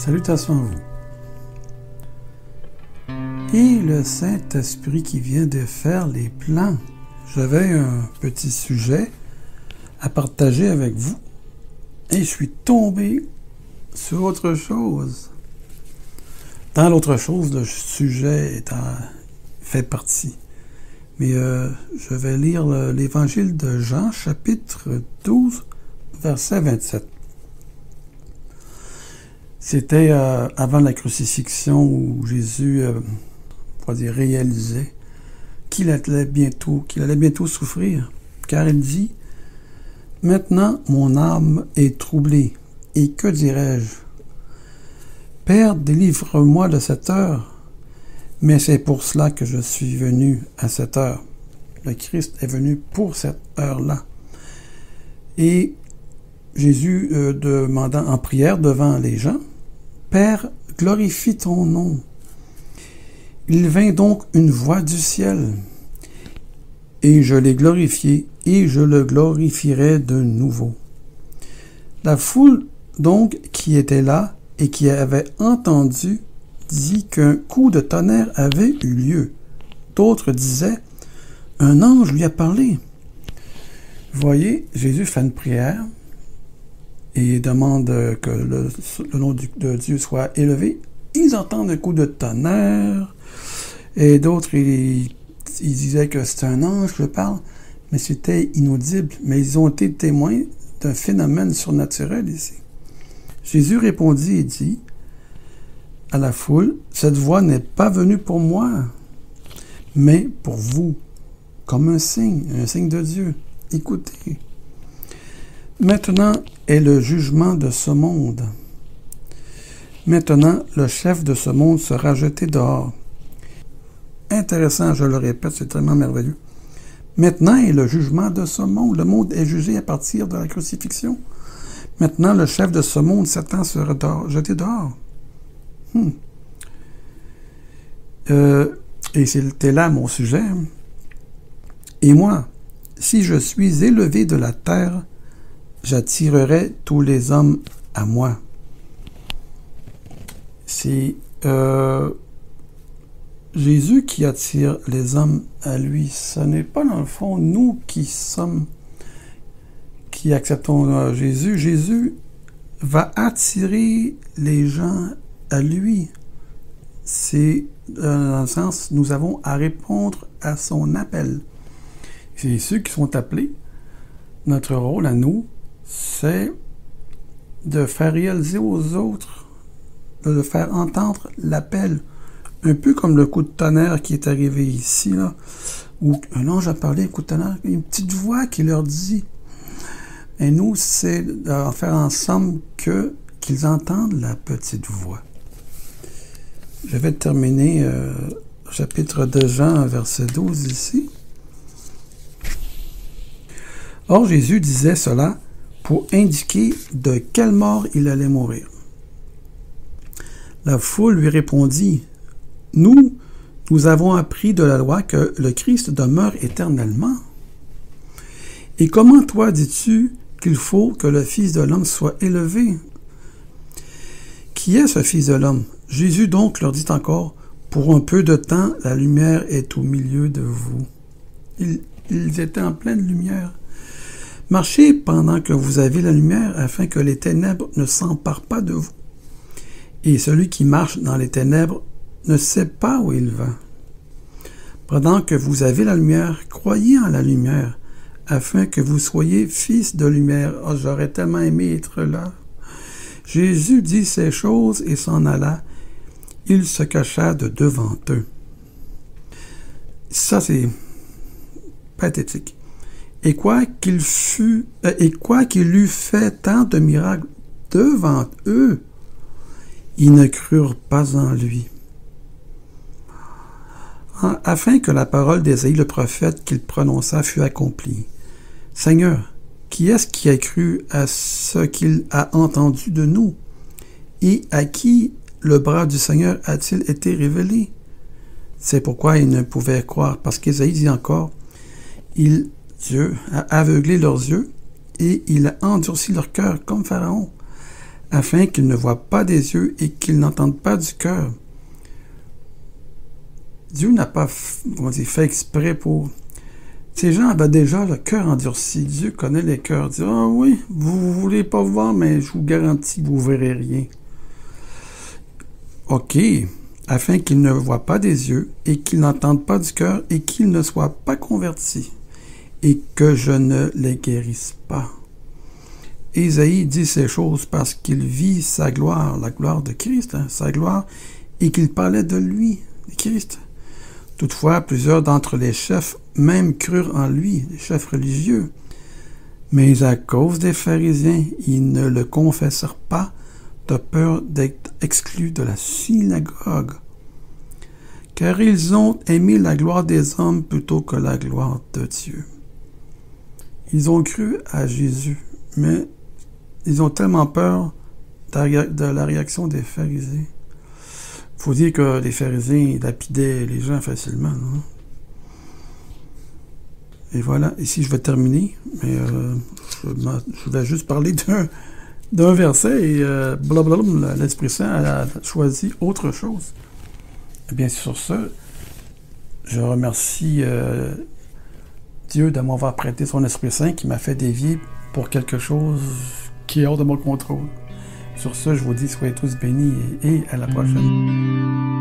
Salutations à vous. Et le Saint-Esprit qui vient de faire les plans. J'avais un petit sujet à partager avec vous et je suis tombé sur autre chose. Dans l'autre chose, le sujet est fait partie. Mais euh, je vais lire l'évangile de Jean, chapitre 12, verset 27. C'était euh, avant la crucifixion où Jésus, euh, on dire, réalisait qu'il allait bientôt, qu'il allait bientôt souffrir, car il dit Maintenant mon âme est troublée, et que dirais-je? Père, délivre-moi de cette heure. Mais c'est pour cela que je suis venu à cette heure. Le Christ est venu pour cette heure-là. Et Jésus euh, demandant en prière devant les gens, Père, glorifie ton nom. Il vint donc une voix du ciel, et je l'ai glorifié, et je le glorifierai de nouveau. La foule donc qui était là et qui avait entendu dit qu'un coup de tonnerre avait eu lieu. D'autres disaient, un ange lui a parlé. voyez, Jésus fait une prière, et demandent que le, nom de Dieu soit élevé, ils entendent un coup de tonnerre, et d'autres, ils, disaient que c'était un ange qui parle, mais c'était inaudible. Mais ils ont été témoins d'un phénomène surnaturel ici. Jésus répondit et dit à la foule, Cette voix n'est pas venue pour moi, mais pour vous, comme un signe, un signe de Dieu. Écoutez. Maintenant est le jugement de ce monde. Maintenant, le chef de ce monde sera jeté dehors. Intéressant, je le répète, c'est tellement merveilleux. Maintenant est le jugement de ce monde. Le monde est jugé à partir de la crucifixion. Maintenant, le chef de ce monde, Satan, sera jeté dehors. Hmm. Euh, et c'était là mon sujet. Et moi, si je suis élevé de la terre, j'attirerai tous les hommes à moi. C'est euh, Jésus qui attire les hommes à lui. Ce n'est pas dans le fond nous qui sommes, qui acceptons euh, Jésus. Jésus va attirer les gens à lui. C'est euh, dans le sens, nous avons à répondre à son appel. C'est ceux qui sont appelés. Notre rôle à nous, c'est de faire réaliser aux autres, de faire entendre l'appel. Un peu comme le coup de tonnerre qui est arrivé ici, là, où un ange a parlé, un coup de tonnerre, une petite voix qui leur dit. Et nous, c'est de faire ensemble que qu'ils entendent la petite voix. Je vais terminer euh, chapitre de Jean, verset 12 ici. Or Jésus disait cela pour indiquer de quelle mort il allait mourir. La foule lui répondit, Nous, nous avons appris de la loi que le Christ demeure éternellement. Et comment toi dis-tu qu'il faut que le Fils de l'homme soit élevé? Qui est ce Fils de l'homme Jésus donc leur dit encore, Pour un peu de temps, la lumière est au milieu de vous. Ils, ils étaient en pleine lumière. Marchez pendant que vous avez la lumière afin que les ténèbres ne s'emparent pas de vous. Et celui qui marche dans les ténèbres ne sait pas où il va. Pendant que vous avez la lumière, croyez en la lumière, afin que vous soyez fils de lumière. Oh, j'aurais tellement aimé être là. Jésus dit ces choses et s'en alla. Il se cacha de devant eux. Ça, c'est pathétique. Et quoi qu'il fût, euh, et quoi qu'il eût fait tant de miracles devant eux, ils ne crurent pas en lui. Afin que la parole d'Ésaïe le prophète qu'il prononça fût accomplie. Seigneur, qui est-ce qui a cru à ce qu'il a entendu de nous? Et à qui le bras du Seigneur a-t-il été révélé? C'est pourquoi ils ne pouvaient croire, parce qu'Ésaïe dit encore, il Dieu a aveuglé leurs yeux et il a endurci leur cœur comme Pharaon, afin qu'ils ne voient pas des yeux et qu'ils n'entendent pas du cœur. Dieu n'a pas fait exprès pour... Ces gens avaient déjà le cœur endurci. Dieu connaît les cœurs. Il dit, ah oui, vous ne voulez pas voir, mais je vous garantis, vous ne verrez rien. OK, afin qu'ils ne voient pas des yeux et qu'ils n'entendent pas du cœur et qu'ils ne soient pas convertis et que je ne les guérisse pas. Isaïe dit ces choses parce qu'il vit sa gloire, la gloire de Christ, hein, sa gloire, et qu'il parlait de lui, de Christ. Toutefois, plusieurs d'entre les chefs même crurent en lui, les chefs religieux. Mais à cause des pharisiens, ils ne le confessèrent pas de peur d'être exclus de la synagogue. Car ils ont aimé la gloire des hommes plutôt que la gloire de Dieu. Ils ont cru à Jésus, mais ils ont tellement peur de la réaction des pharisiens. Il faut dire que les pharisiens lapidaient les gens facilement. Et voilà, ici je vais terminer, mais euh, je, vais juste parler d'un verset et euh, blablabla, l'Esprit Saint a choisi autre chose. Et bien sur ce, je remercie euh, Dieu de m'avoir prêté son Esprit Saint qui m'a fait dévier pour quelque chose qui est hors de mon contrôle. Sur ce, je vous dis soyez tous bénis et à la prochaine.